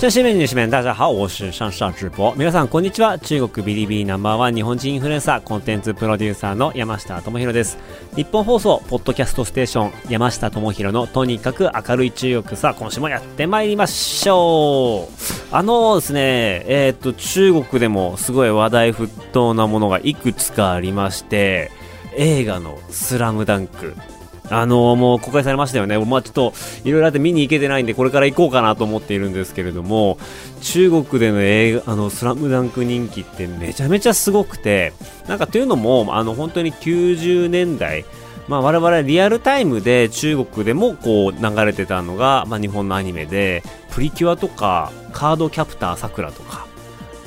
先生们、女士们，大家好，我是上上直播。皆さんこんにちは。中国ビリビリナンバーワン日本人インフルエンサーコンテンツプロデューサーの山下智博です。日本放送ポッドキャストステーション山下智博のとにかく明るい中国さあ今週もやってまいりましょう。あのですね、えっ、と中国でもすごい話題沸騰なものがいくつかありまして、映画のスラムダンク。あのもう公開されましたよね。まあちょっと、いろいろあって見に行けてないんで、これから行こうかなと思っているんですけれども、中国での映画、あの、スラムダンク人気ってめちゃめちゃすごくて、なんかというのも、あの、本当に90年代、まあ我々リアルタイムで中国でもこう流れてたのが、まあ日本のアニメで、プリキュアとか、カードキャプターさくらとか、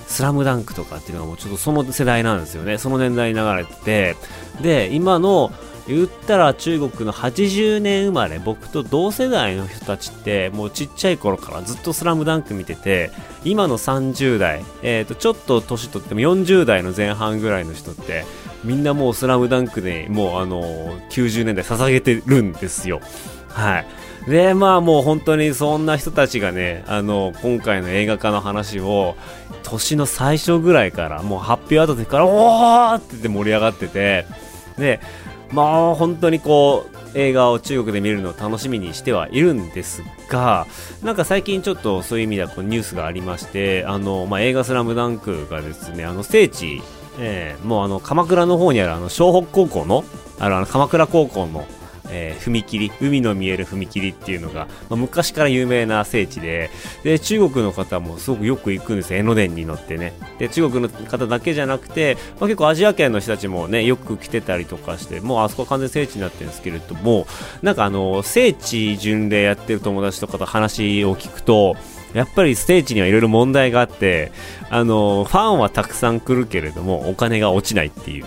スラムダンクとかっていうのがもうちょっとその世代なんですよね。その年代に流れてて。で、今の、言ったら中国の80年生まれ、僕と同世代の人たちって、もうちっちゃい頃からずっとスラムダンク見てて、今の30代、えっ、と、ちょっと年取っても40代の前半ぐらいの人って、みんなもうスラムダンクでもうあの90年代捧げてるんですよ。はい。で、まあもう本当にそんな人たちがね、あの、今回の映画化の話を、年の最初ぐらいから、もう発表あった時から、おーってって盛り上がってて、で、まあ本当にこう、映画を中国で見るのを楽しみにしてはいるんですが、なんか最近ちょっとそういう意味ではこうニュースがありまして、あの、まあ映画スラムダンクがですね、あの聖地、えーもうあの鎌倉の方にあるあの湘北高校の、あのあの鎌倉高校の、えー踏切、海の見える踏切っていうのが、まあ、昔から有名な聖地で、で、中国の方もすごくよく行くんですよ、江ノ電に乗ってね。で、中国の方だけじゃなくて、まあ、結構アジア圏の人たちもね、よく来てたりとかして、もうあそこは完全聖地になってるんですけれども、なんかあの、聖地巡礼やってる友達とかと話を聞くと、やっぱり聖地にはいろいろ問題があって、あの、ファンはたくさん来るけれども、お金が落ちないっていう。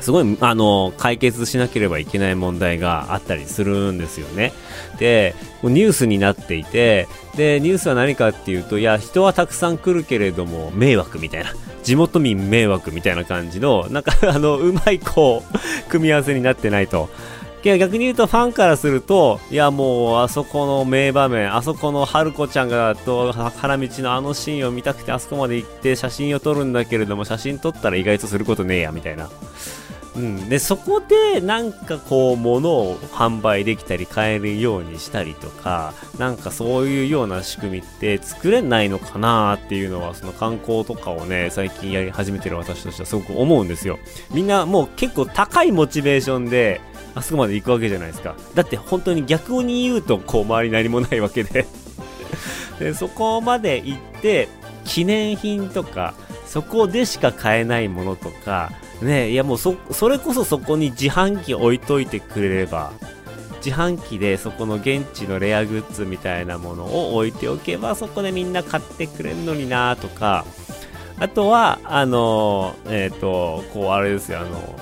すごい、あの、解決しなければいけない問題があったりするんですよね。で、ニュースになっていて、で、ニュースは何かっていうと、いや、人はたくさん来るけれども、迷惑みたいな。地元民迷惑みたいな感じの、なんか、あの、うまい、こう、組み合わせになってないと。逆に言うとファンからすると、いやもうあそこの名場面、あそこの春子ちゃんがと原道のあのシーンを見たくてあそこまで行って写真を撮るんだけれども写真撮ったら意外とすることねえやみたいな。うん、でそこでなんかこう物を販売できたり買えるようにしたりとかなんかそういうような仕組みって作れないのかなっていうのはその観光とかをね最近やり始めてる私としてはすごく思うんですよ。みんなもう結構高いモチベーションであそこまで行くわけじゃないですか。だって本当に逆に言うとこう周り何もないわけで。でそこまで行って記念品とかそこでしか買えないものとかねいやもうそそれこそそこに自販機置いといてくれれば自販機でそこの現地のレアグッズみたいなものを置いておけばそこでみんな買ってくれるのになとかあとはあのえっ、とこうあれですよあの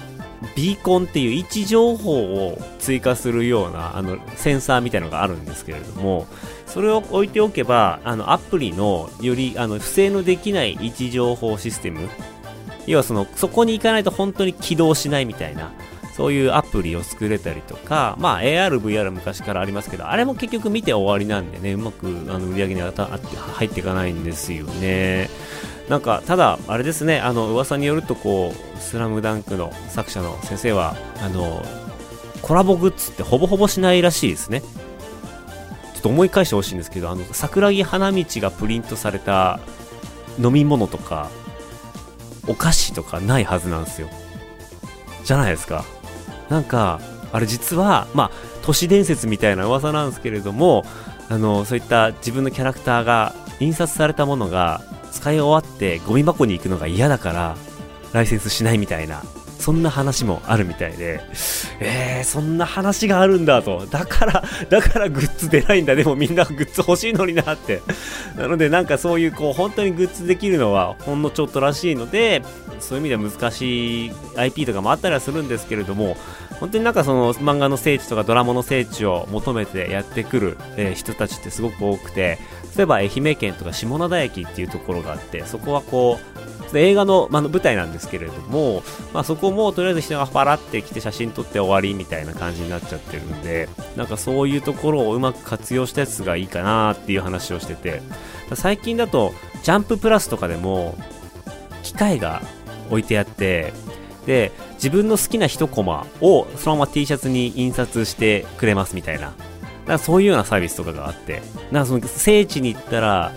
ビーコンっていう位置情報を追加するようなあのセンサーみたいのがあるんですけれどもそれを置いておけばあのアプリのよりあの不正のできない位置情報システム要はそのそこに行かないと本当に起動しないみたいなそういうアプリを作れたりとか、まあ AR、VR 昔からありますけど、あれも結局見て終わりなんでね、うまくあの売り上げにあた入っていかないんですよね。なんか、ただ、あれですね、あの、噂によると、こう、スラムダンクの作者の先生は、あの、コラボグッズってほぼほぼしないらしいですね。ちょっと思い返してほしいんですけど、あの、桜木花道がプリントされた飲み物とか、お菓子とかないはずなんですよ。じゃないですか。なんか、あれ実は、まあ、都市伝説みたいな噂なんですけれども、あの、そういった自分のキャラクターが、印刷されたものが、使い終わってゴミ箱に行くのが嫌だから、ライセンスしないみたいなそんな話もあるみたいで、えー、そんな話があるんだと。だから、だからグッズ出ないんだ。でもみんなグッズ欲しいのになって。なのでなんかそういうこう、本当にグッズできるのはほんのちょっとらしいので、そういう意味では難しい IP とかもあったりはするんですけれども、本当になんかその漫画の聖地とかドラマの聖地を求めてやってくる、えー、人たちってすごく多くて、例えば愛媛県とか下灘駅っていうところがあって、そこはこう、映画の,、まあ、の舞台なんですけれども、まあ、そこもとりあえず人がパラって来て写真撮って終わりみたいな感じになっちゃってるんで、なんかそういうところをうまく活用したやつがいいかなっていう話をしてて、最近だとジャンププラスとかでも機械が置いてあって、で、自分の好きな1コマをそのまま T シャツに印刷してくれますみたいな。だかそういうようなサービスとかがあって、なんかその聖地に行ったら、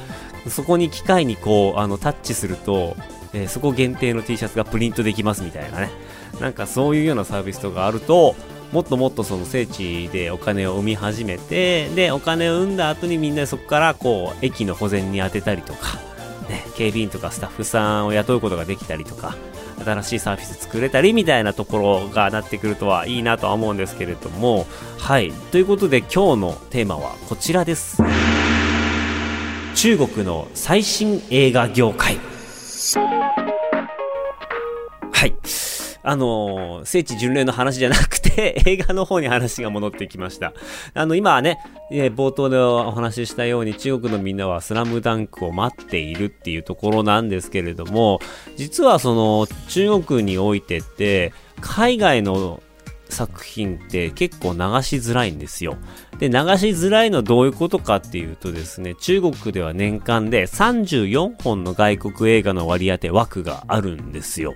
そこに機械にこう、あの、タッチすると、えー、そこ限定の T シャツがプリントできますみたいなね。なんかそういうようなサービスとかあると、もっともっとその聖地でお金を生み始めて、で、お金を生んだ後にみんなそこからこう、駅の保全に当てたりとか、ね、警備員とかスタッフさんを雇うことができたりとか、新しいサービス作れたりみたいなところがなってくるとはいいなとは思うんですけれどもはい。ということで今日のテーマはこちらです。中国の最新映画業界。はいあの、聖地巡礼の話じゃなくて、映画の方に話が戻ってきました。あの、今はね、え、冒頭でお話ししたように中国のみんなはスラムダンクを待っているっていうところなんですけれども、実はその中国においてって、海外の作品って結構流しづらいんですよ。で、流しづらいのはどういうことかっていうとですね、中国では年間で34本の外国映画の割り当て枠があるんですよ。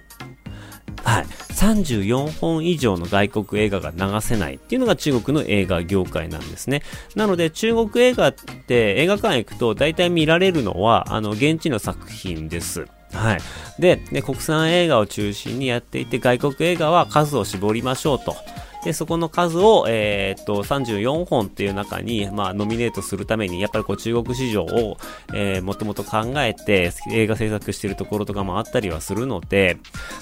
はい。34本以上の外国映画が流せないっていうのが中国の映画業界なんですね。なので中国映画って映画館行くと大体見られるのはあの現地の作品です。はい。で、で国産映画を中心にやっていて外国映画は数を絞りましょうと。で、そこの数を、えー、っと、34本っていう中に、まあ、ノミネートするために、やっぱりこう、中国市場を、えー、もともと考えて、映画制作してるところとかもあったりはするので、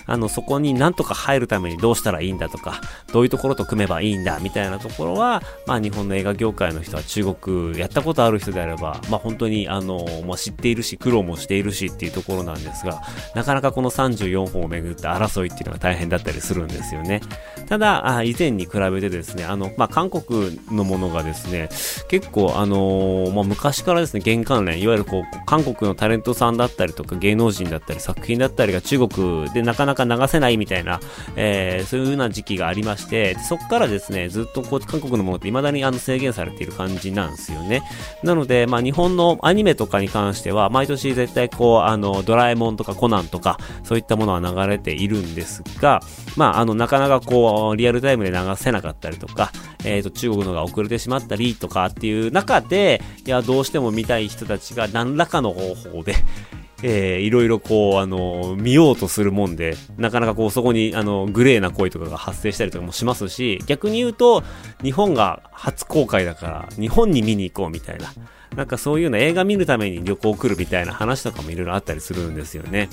あの、そこになんとか入るためにどうしたらいいんだとか、どういうところと組めばいいんだ、みたいなところは、まあ、日本の映画業界の人は中国やったことある人であれば、まあ、本当に、あの、まあ、知っているし、苦労もしているしっていうところなんですが、なかなかこの34本をめぐって争いっていうのが大変だったりするんですよね。ただ、あ以前に比べてですね、あの、まあ、韓国のものがですね、結構、あのー、まあ、昔からですね、玄関連、いわゆるこう、韓国のタレントさんだったりとか、芸能人だったり、作品だったりが中国でなかなか流せないみたいな、えー、そういう風な時期がありまして、そこからですね、ずっとこう、韓国のものって未だにあの制限されている感じなんですよね。なので、まあ、日本のアニメとかに関しては、毎年絶対こう、あの、ドラえもんとかコナンとか、そういったものは流れているんですが、まあ、あの、なかなかこう、リアルタイムで流流せなかったりとか、えっ、ー、と、中国のが遅れてしまったりとかっていう中で、いや、どうしても見たい人たちが何らかの方法で、えー、いろいろこう、あの、見ようとするもんで、なかなかこう、そこに、あの、グレーな行為とかが発生したりとかもしますし、逆に言うと、日本が初公開だから、日本に見に行こうみたいな。なんかそういうような映画見るために旅行来るみたいな話とかもいろいろあったりするんですよね。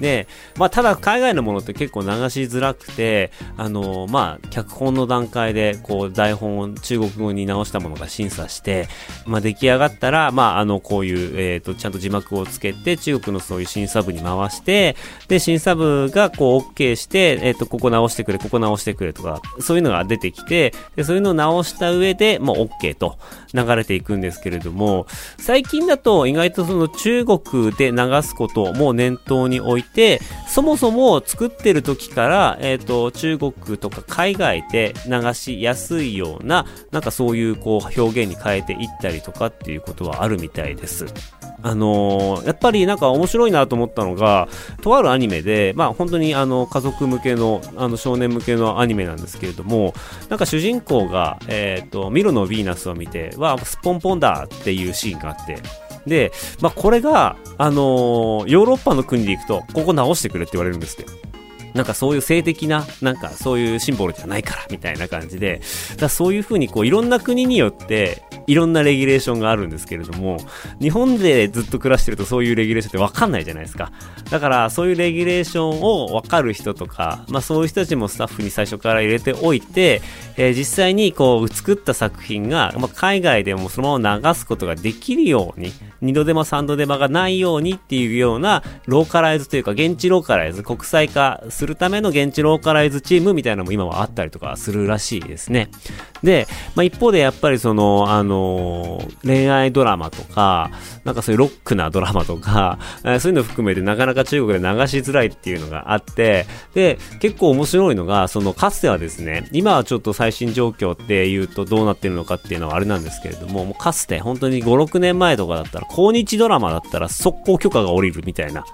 で、まあただ海外のものって結構流しづらくて、あのまあ脚本の段階でこう台本を中国語に直したものが審査して、まあ出来上がったら、まああのこういう、えっ、ー、とちゃんと字幕をつけて中国のそういう審査部に回して、で審査部がこう OK して、えっ、ー、とここ直してくれ、ここ直してくれとか、そういうのが出てきて、でそういうのを直した上で、もう OK と流れていくんですけれども、最近だと意外とその中国で流すことも念頭に置いて、そもそも作ってる時から、えっ、ー、と、中国とか海外で流しやすいような、なんかそういうこう表現に変えていったりとかっていうことはあるみたいです。あのー、やっぱりなんか面白いなと思ったのが、とあるアニメで、まあ本当にあの家族向けの、あの少年向けのアニメなんですけれども、なんか主人公が、えっ、ー、と、ミロのヴィーナスを見て、わあ、スポンポンだっていうシーンがあって、で、まあこれが、あのー、ヨーロッパの国で行くと、ここ直してくれって言われるんですって。なんかそういう性的な、なんかそういうシンボルじゃないから、みたいな感じで、だそういう風にこういろんな国によって、いろんなレギュレーションがあるんですけれども、日本でずっと暮らしてるとそういうレギュレーションってわかんないじゃないですか。だからそういうレギュレーションをわかる人とか、まあそういう人たちもスタッフに最初から入れておいて、えー、実際にこう作った作品が、まあ、海外でもそのまま流すことができるように、二度手間三度手間がないようにっていうようなローカライズというか現地ローカライズ、国際化するための現地ローカライズチームみたいなのも今はあったりとかするらしいですね。で、まあ、一方でやっぱりその、あの、恋愛ドラマとか、なんかそういうロックなドラマとか、そういうの含めてなかなか中国で流しづらいっていうのがあって、で、結構面白いのが、そのかつてはですね、今はちょっと最新状況っていうとどうなってるのかっていうのはあれなんですけれども、もうかつて本当に5、6年前とかだったら、抗日ドラマだったら速攻許可が下りるみたいな、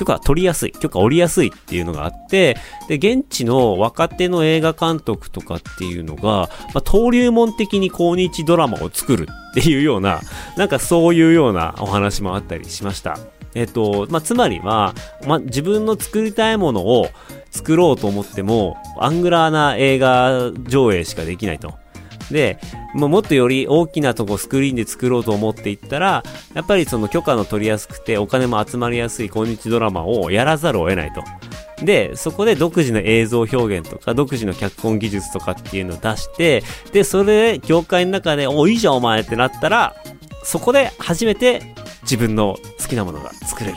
許可取りやすい、許可下りやすいっていうのがあって、で、現地の若手の映画監督とかっていうのが、まあ、登竜門的に抗日ドラマを作るっていうような、なんかそういうようなお話もあったりしました。えっと、まあ、つまりは、まあ、自分の作りたいものを作ろうと思っても、アングラーな映画上映しかできないと。で、ももっとより大きなとこスクリーンで作ろうと思っていったら、やっぱりその許可の取りやすくてお金も集まりやすい今日ドラマをやらざるを得ないと。で、そこで独自の映像表現とか、独自の脚本技術とかっていうのを出して、で、それで業界の中で、お、いいじゃんお前ってなったら、そこで初めて自分の好きなものが作れる。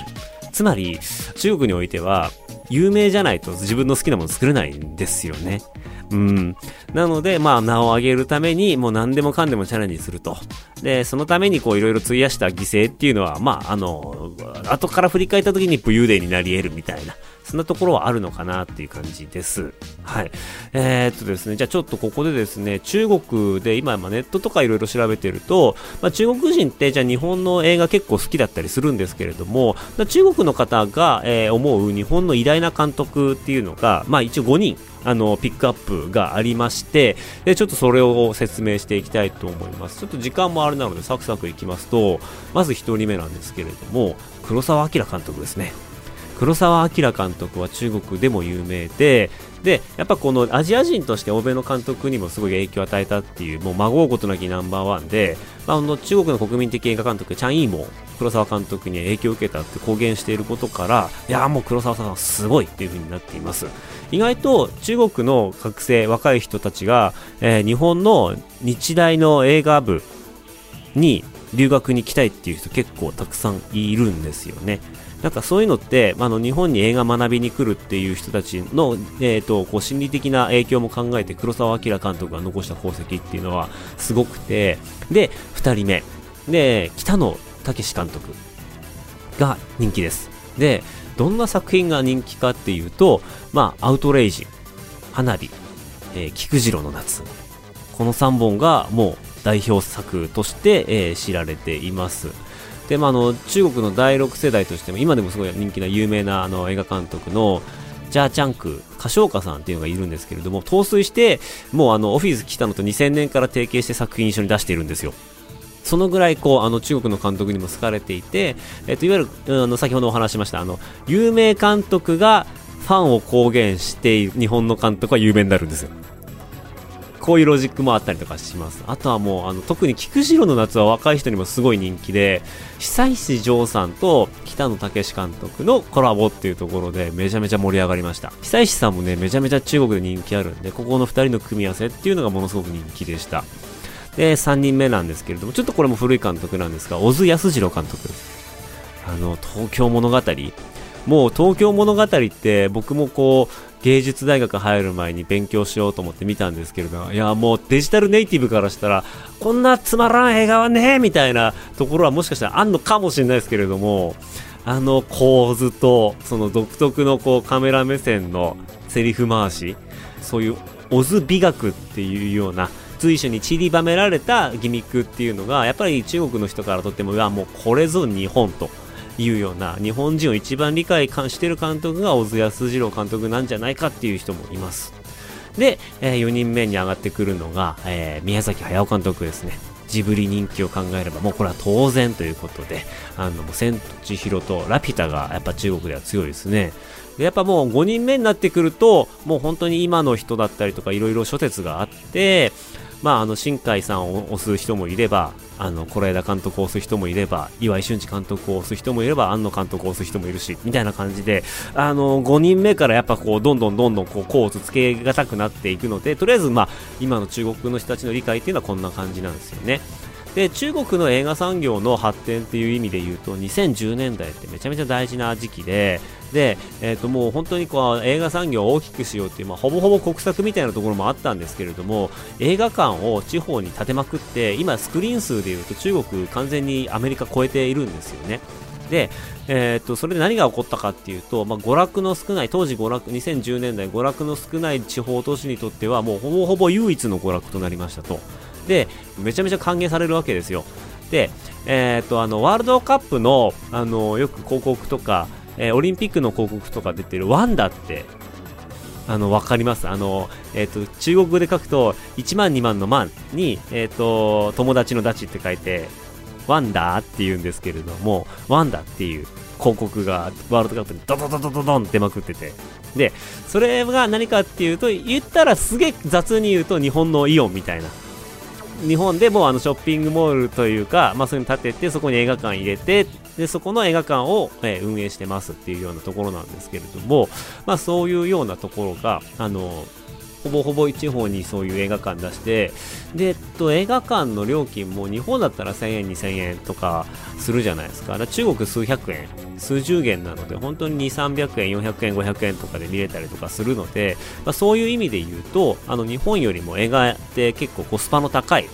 つまり、中国においては、有名じゃないと自分の好きなもの作れないんですよね。うん。なので、まあ、名を上げるために、もう何でもかんでもチャレンジすると。で、そのためにこう、いろいろ費やした犠牲っていうのは、まあ、あの、後から振り返った時に武勇伝になり得るみたいな。そんなところはあるのかなっていう感じです。はい。えー、っとですね、じゃあちょっとここでですね、中国で今、まネットとかいろいろ調べてると、まあ、中国人ってじゃあ日本の映画結構好きだったりするんですけれども、中国の方が、えー、思う日本の偉大な監督っていうのが、まあ一応5人あの、ピックアップがありまして、で、ちょっとそれを説明していきたいと思います。ちょっと時間もあれなのでサクサクいきますと、まず1人目なんですけれども、黒澤明監督ですね。黒澤明監督は中国でも有名で、で、やっぱこのアジア人として欧米の監督にもすごい影響を与えたっていう、もう孫うことなきナンバーワンで、まあ、の中国の国民的映画監督、チャン・イーも黒澤監督に影響を受けたって公言していることから、いや、もう黒澤さんはすごいっていう風になっています。意外と中国の学生、若い人たちが、えー、日本の日大の映画部に留学に来たいっていう人結構たくさんいるんですよね。なんかそういうのって、あの日本に映画学びに来るっていう人たちの、えーと、こう心理的な影響も考えて黒澤明監督が残した功績っていうのはすごくて。で2人目。で北野武監督が人気です。でどんな作品が人気かっていうと、まあ、アウトレイジ花火、えー、菊次郎の夏。この3本がもう代表作として、えー、知られていますで、まあ、の中国の第6世代としても今でもすごい人気な有名なあの映画監督のジャーチャンク、歌唱家さんっていうのがいるんですけれども、陶酔して、もうあの、オフィス来たのと2000年から提携して作品一緒に出しているんですよ。そのぐらいこうあの中国の監督にも好かれていて、えっと、いわゆるあの先ほどお話しましたあの有名監督がファンを公言して日本の監督は有名になるんですよ。こういうロジックもあったりとかします。あとはもう、あの、特に菊次郎の夏は若い人にもすごい人気で、久石譲さんと北野武監督のコラボっていうところでめちゃめちゃ盛り上がりました。久石さんもね、めちゃめちゃ中国で人気あるんで、ここの2人の組み合わせっていうのがものすごく人気でした。で、3人目なんですけれども、ちょっとこれも古い監督なんですが、小津安二郎監督。あの、東京物語。もう東京物語って僕もこう、芸術大学入る前に勉強しようと思って見たんですけれどいやもうデジタルネイティブからしたらこんなつまらん映画はねみたいなところはもしかしたらあんのかもしれないですけれどもあの構図とその独特のこうカメラ目線のセリフ回しそういうオズ美学っていうような随所に散りばめられたギミックっていうのがやっぱり中国の人からとってもいやもうこれぞ日本と。いうような日本人を一番理解してる監督が小津安二郎監督なんじゃないかっていう人もいます。で、えー、4人目に上がってくるのが、えー、宮崎駿監督ですね。ジブリ人気を考えればもうこれは当然ということで、あの、千と千尋とラピュタがやっぱ中国では強いですね。でやっぱもう5人目になってくると、もう本当に今の人だったりとかいろいろ諸説があって、まあ、あの、新海さんを推す人もいれば、あの、是枝監督を推す人もいれば、岩井俊二監督を推す人もいれば、庵野監督を推す人もいるし、みたいな感じで、あの、5人目からやっぱこう、どんどんどんどんこう、コースつけがたくなっていくので、とりあえずまあ、今の中国の人たちの理解っていうのはこんな感じなんですよね。で中国の映画産業の発展っていう意味で言うと2010年代ってめちゃめちゃ大事な時期でで、えー、ともう本当にこう映画産業を大きくしようっていう、まあ、ほぼほぼ国策みたいなところもあったんですけれども映画館を地方に建てまくって今スクリーン数でいうと中国完全にアメリカ超えているんですよね。で、えー、っとそれで何が起こったかっていうと、まあ、娯楽の少ない当時娯楽2010年代娯楽の少ない地方都市にとってはもうほぼほぼ唯一の娯楽となりましたとでめちゃめちゃ歓迎されるわけですよで、えー、っとあのワールドカップのあのよく広告とか、えー、オリンピックの広告とか出てるワンダってあの、わかります？あの、えっ、ー、と、中国語で書くと、1万2万の万に、えっ、ー、と、友達のダチって書いて、ワンダーって言うんですけれども、ワンダーっていう広告がワールドカップにドドドドドドンってまくってて。で、それが何かっていうと、言ったらすげえ雑に言うと日本のイオンみたいな。日本でもあのショッピングモールというか、まあそういうの建てて、そこに映画館入れて、で、そこの映画館を、え、運営してますっていうようなところなんですけれども、まあそういうようなところが、あの、ほぼほぼ地方にそういう映画館出して、で、えっと、映画館の料金も日本だったら1000円、2000円とかするじゃないですか。か中国数百円、数十元なので、本当に2、300円、400円、500円とかで見れたりとかするので、まあ、そういう意味で言うと、あの、日本よりも映画って結構コスパの高い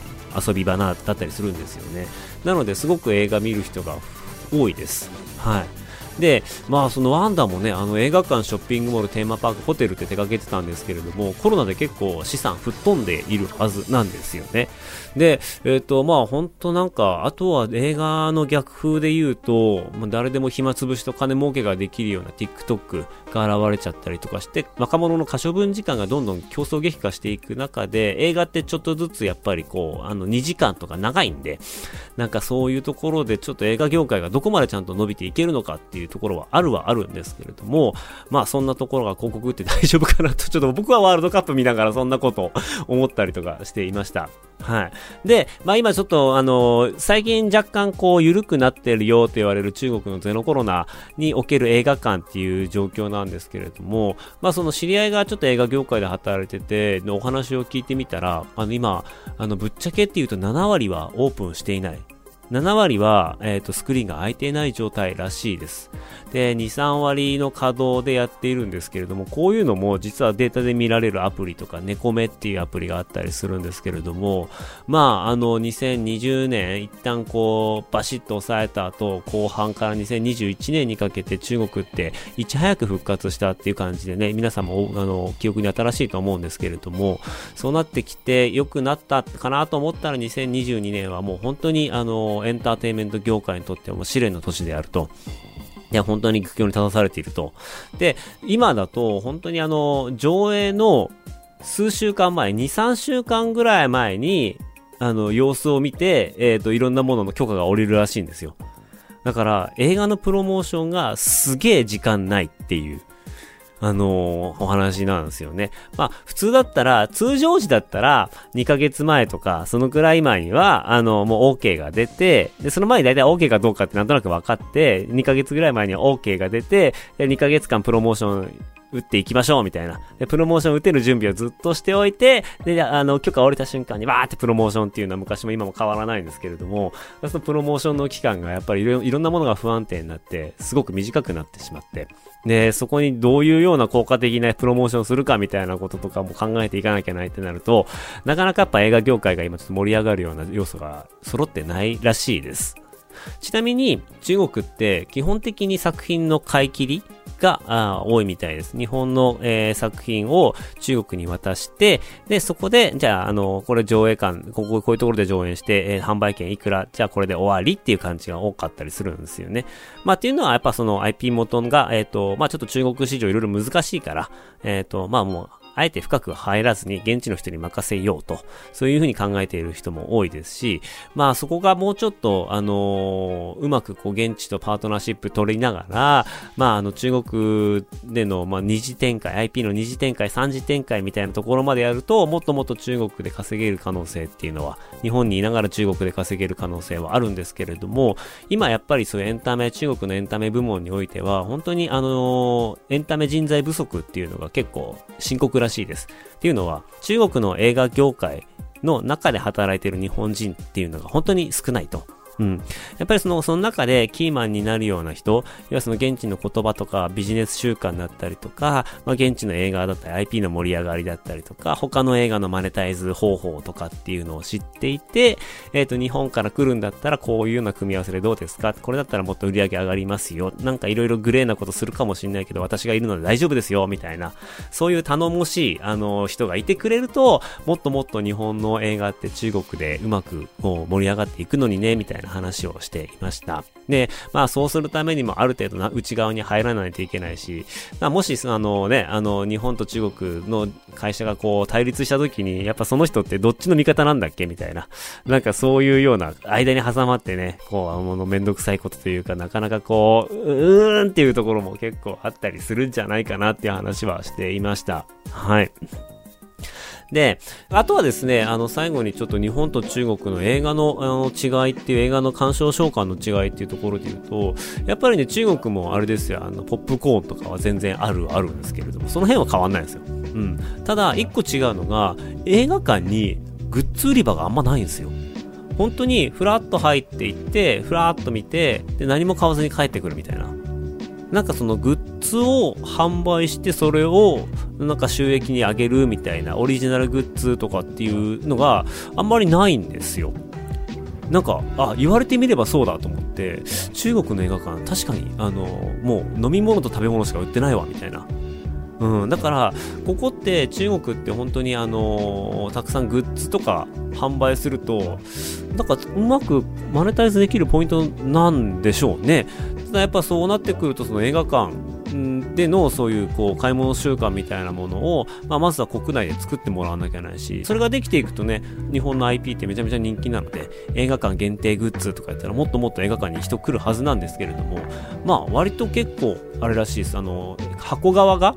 遊び場だったりするんですよね。なので、すごく映画見る人が多いです。はい。で、まあそのワンダーもね、あの映画館、ショッピングモール、テーマパーク、ホテルって手掛けてたんですけれども、コロナで結構資産吹っ飛んでいるはずなんですよね。で、えっ、ー、と、まあ本当なんか、あとは映画の逆風で言うと、まあ、誰でも暇つぶしと金儲けができるような TikTok が現れちゃったりとかして、若者の可処分時間がどんどん競争激化していく中で、映画ってちょっとずつやっぱりこう、あの2時間とか長いんで、なんかそういうところでちょっと映画業界がどこまでちゃんと伸びていけるのかっていうところはあるはあるんですけれども、まあそんなところが広告って大丈夫かなと、ちょっと僕はワールドカップ見ながらそんなことを思ったりとかしていました。はい。で、まあ今ちょっとあの最近若干こう緩くなってるよと言われる中国のゼロコロナにおける映画館っていう状況ななんですけれども、まあその知り合いがちょっと映画業界で働いてて、お話を聞いてみたら、あの今、あのぶっちゃけっていうと7割はオープンしていない。7割は、えっ、ー、と、スクリーンが空いていない状態らしいです。で、2、3割の稼働でやっているんですけれども、こういうのも実はデータで見られるアプリとか、ネコメっていうアプリがあったりするんですけれども、まあ、あの、2020年、一旦こう、バシッと抑えた後、後半から2021年にかけて中国っていち早く復活したっていう感じでね、皆さんも、あの、記憶に新しいと思うんですけれども、そうなってきて良くなったかなと思ったら2022年はもう本当に、あの、エンターテインメント業界にとっても試練の年であると。いや、本当に苦境に立たされていると。で、今だと、本当にあの、上映の数週間前、2、3週間ぐらい前に、あの、様子を見て、えっ、ー、と、いろんなものの許可が下りるらしいんですよ。だから、映画のプロモーションがすげえ時間ないっていう。あのー、お話なんですよね。まあ、普通だったら、通常時だったら、2ヶ月前とか、そのくらい前には、あの、もう OK が出て、で、その前に大体 OK かどうかってなんとなく分かって、2ヶ月ぐらい前には OK が出て、で、2ヶ月間プロモーション打っていきましょうみたいな。で、プロモーション打てる準備をずっとしておいて、で、あの、許可降りた瞬間にわーってプロモーションっていうのは昔も今も変わらないんですけれども、そのプロモーションの期間がやっぱりいろいろんなものが不安定になって、すごく短くなってしまって、で、そこにどういうような効果的なプロモーションするかみたいなこととかも考えていかなきゃないってなると、なかなかやっぱ映画業界が今ちょっと盛り上がるような要素が揃ってないらしいです。ちなみに中国って基本的に作品の買い切りが多いみたいです。日本の、えー、作品を中国に渡して、で、そこで、じゃあ、あの、これ上映館、ここ、こういうところで上演して、えー、販売権いくら、じゃあこれで終わりっていう感じが多かったりするんですよね。まあ、っていうのは、やっぱその IP 元が、えっ、ー、と、まあ、ちょっと中国市場いろいろ難しいから、えっ、ー、と、まあもう、あえて深く入らずに現地の人に任せようと、そういうふうに考えている人も多いですし、まあそこがもうちょっと、あのー、うまくこう現地とパートナーシップ取りながら、まああの中国での、まあ二次展開、IP の二次展開、三次展開みたいなところまでやると、もっともっと中国で稼げる可能性っていうのは、日本にいながら中国で稼げる可能性はあるんですけれども、今やっぱりそういうエンタメ、中国のエンタメ部門においては、本当にあのー、エンタメ人材不足っていうのが結構深刻らしいです。っていうのは、中国の映画業界の中で働いている日本人っていうのが本当に少ないと。うん。やっぱりその、その中でキーマンになるような人、要はその現地の言葉とかビジネス習慣だったりとか、まあ現地の映画だったり IP の盛り上がりだったりとか、他の映画のマネタイズ方法とかっていうのを知っていて、えっ、ー、と、日本から来るんだったらこういうような組み合わせでどうですか？これだったらもっと売り上げ上がりますよ。なんかいろいろグレーなことするかもしんないけど、私がいるので大丈夫ですよ、みたいな。そういう頼もしい、あの、人がいてくれると、もっともっと日本の映画って中国でうまくこう盛り上がっていくのにね、みたいな話をしていました。で、まあそうするためにもある程度な内側に入らないといけないし、まあ、もし、あのね、あの、日本と中国の会社がこう対立した時に、やっぱその人ってどっちの味方なんだっけみたいな。なんかそういうような、間に挟まってね、こう、あの、めんどくさいことというか、なかなかこう、うーんっていうところも結構あったりするんじゃないかなっていう話はしていました。はい。で、あとはですね、あの、最後にちょっと日本と中国の映画のあの違いっていう映画の鑑賞召喚の違いっていうところで言うと、やっぱりね、中国もあれですよ、あの、ポップコーンとかは全然ある、あるんですけれども、その辺は変わんないんですよ。うん。ただ、一個違うのが、映画館にグッズ売り場があんまないんですよ。本当にフラッと入っていって、フラッと見て、で、何も買わずに帰ってくるみたいな。なんかそのグッズを販売してそれをなんか収益に上げるみたいなオリジナルグッズとかっていうのがあんまりないんですよ。なんか、あ、言われてみればそうだと思って、中国の映画館、確かに、あの、もう飲み物と食べ物しか売ってないわ、みたいな。うん、だから、ここって中国って本当にあのー、たくさんグッズとか販売すると、なんかうまくマネタイズできるポイントなんでしょうね。ただやっぱそうなってくるとその映画館でのそういうこう買い物習慣みたいなものを、まあ、まずは国内で作ってもらわなきゃいけないし、それができていくとね、日本の IP ってめちゃめちゃ人気なので、映画館限定グッズとか言ったらもっともっと映画館に人来るはずなんですけれども、まあ割と結構あれらしいです。あの、箱側が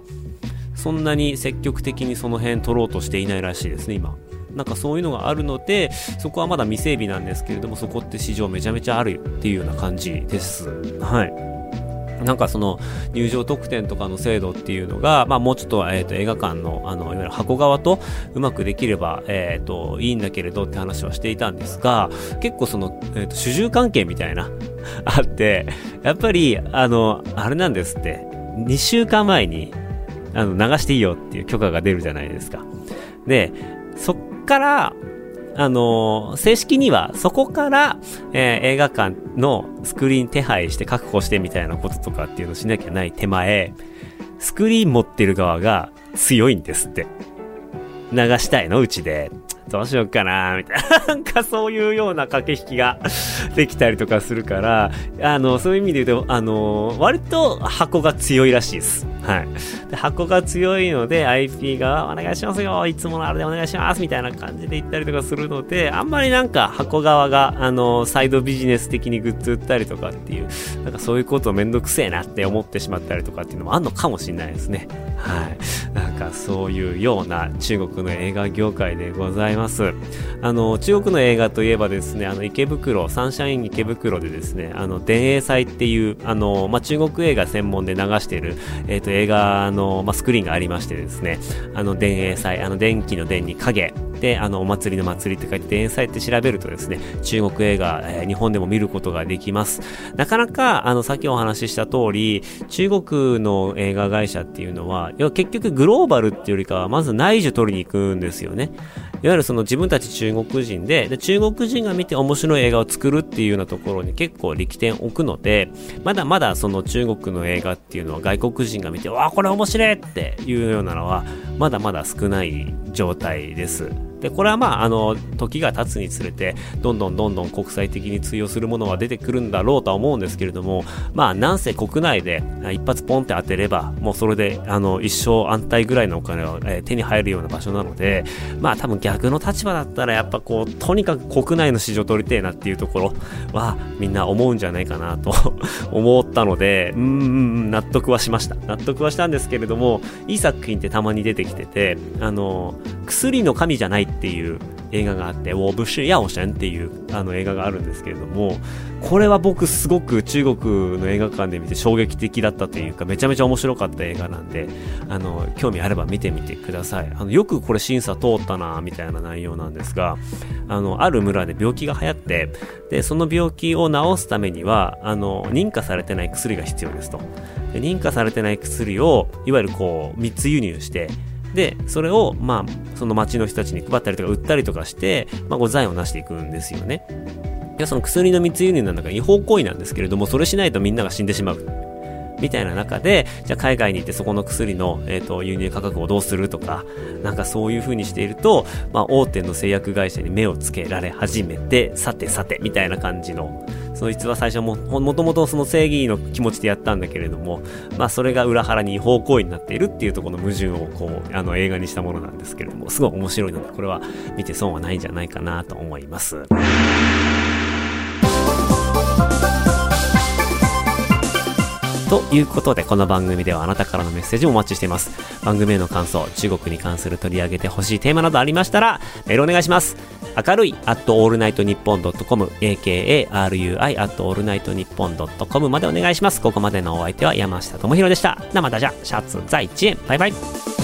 そんなに積極的にその辺取ろうとしていないらしいですね、今。なんかそういうのがあるので、そこはまだ未整備なんですけれども、そこって市場めちゃめちゃあるっていうような感じです。はい。なんかその入場特典とかの制度っていうのが、まあもうちょっと,、えー、と映画館のあのいわゆる箱側とうまくできれば、え、といいんだけれどって話はしていたんですが、結構その、えー、と主従関係みたいなあって、やっぱりあの、あれなんですって、2週間前にあの流していいよっていう許可が出るじゃないですか。で、そっから、あのー、正式には、そこから、えー、映画館のスクリーン手配して確保してみたいなこととかっていうのをしなきゃない手前、スクリーン持ってる側が強いんですって。流したいのうちで。どうしようかなみたいな。なんかそういうような駆け引きが できたりとかするから、あの、そういう意味で言うと、あの、割と箱が強いらしいです。はい。で箱が強いので IP がお願いしますよ、いつものあれでお願いしますみたいな感じで言ったりとかするので、あんまりなんか箱側が、あの、サイドビジネス的にグッズ売ったりとかっていう、なんかそういうことめんどくせえなって思ってしまったりとかっていうのもあんのかもしれないですね。はい。なんかそういうような中国の映画業界でございます。あの、中国の映画といえばですね、あの、池袋、サンシャイン池袋でですね、あの、電影祭っていう、あの、まあ、中国映画専門で流している、えっ、ー、と、映画の、まあ、スクリーンがありましてですね、あの、電影祭、あの、電気の電に影、で、あの、お祭りの祭りって書いて、電祭って調べるとですね、中国映画、えー、日本でも見ることができます。なかなか、あの、さっきお話しした通り、中国の映画会社っていうのは、要は結局グローバルっていうよりかは、まず内需取りに行くんですよね。いわゆるその自分たち中国人でで、中国人が見て面白い映画を作るっていうようなところに結構力点を置くので、まだまだその中国の映画っていうのは外国人が見て、わあ、これ面白いっていうようなのは、まだまだ少ない状態です。で、これはまあ、あの、時が経つにつれて、どんどんどんどん国際的に通用するものは出てくるんだろうとは思うんですけれども、まあ、なんせ国内で一発ポンって当てれば、もうそれで、あの、一生安泰ぐらいのお金は、えー、手に入るような場所なので、まあ、多分逆の立場だったら、やっぱこう、とにかく国内の市場取りてえなっていうところは、みんな思うんじゃないかなと 思ったので、うん、納得はしました。納得はしたんですけれども、いい作品ってたまに出てきてて、あの、薬の神じゃないっていう映画があって、ウォーブシュヤオシェンっていうあの映画があるんですけれども、これは僕すごく中国の映画館で見て衝撃的だったというか、めちゃめちゃ面白かった映画なんで、あの、興味あれば見てみてください。あの、よくこれ審査通ったなみたいな内容なんですが、あの、ある村で病気が流行って、で、その病気を治すためには、あの、認可されてない薬が必要ですと。で認可されてない薬を、いわゆるこう、密輸入して、で、それを、まあ、その町の人たちに配ったりとか売ったりとかして、まあ、こう財を成していくんですよね。いや、その薬の密輸入なんだから違法行為なんですけれども、それしないとみんなが死んでしまう。みたいな中で、じゃあ海外に行ってそこの薬の、えっ、ー、と、輸入価格をどうするとか、なんかそういう風にしていると、まあ、大手の製薬会社に目をつけられ始めて、さてさて、みたいな感じの、そいつは最初も、もともとその正義の気持ちでやったんだけれども、まあそれが裏腹に違法行為になっているっていうところの矛盾をこう、あの映画にしたものなんですけれども、すごい面白いので、これは見て損はないんじゃないかなと思います。ということで、この番組ではあなたからのメッセージをお待ちしています。番組への感想、中国に関する取り上げてほしいテーマなどありましたら、メールお願いします。明るい、at allnightnippon.com、akarui、at allnightnippon.com までお願いします。ここまでのお相手は山下智博でした。なまたじゃ、シャツ在地へ、バイバイ。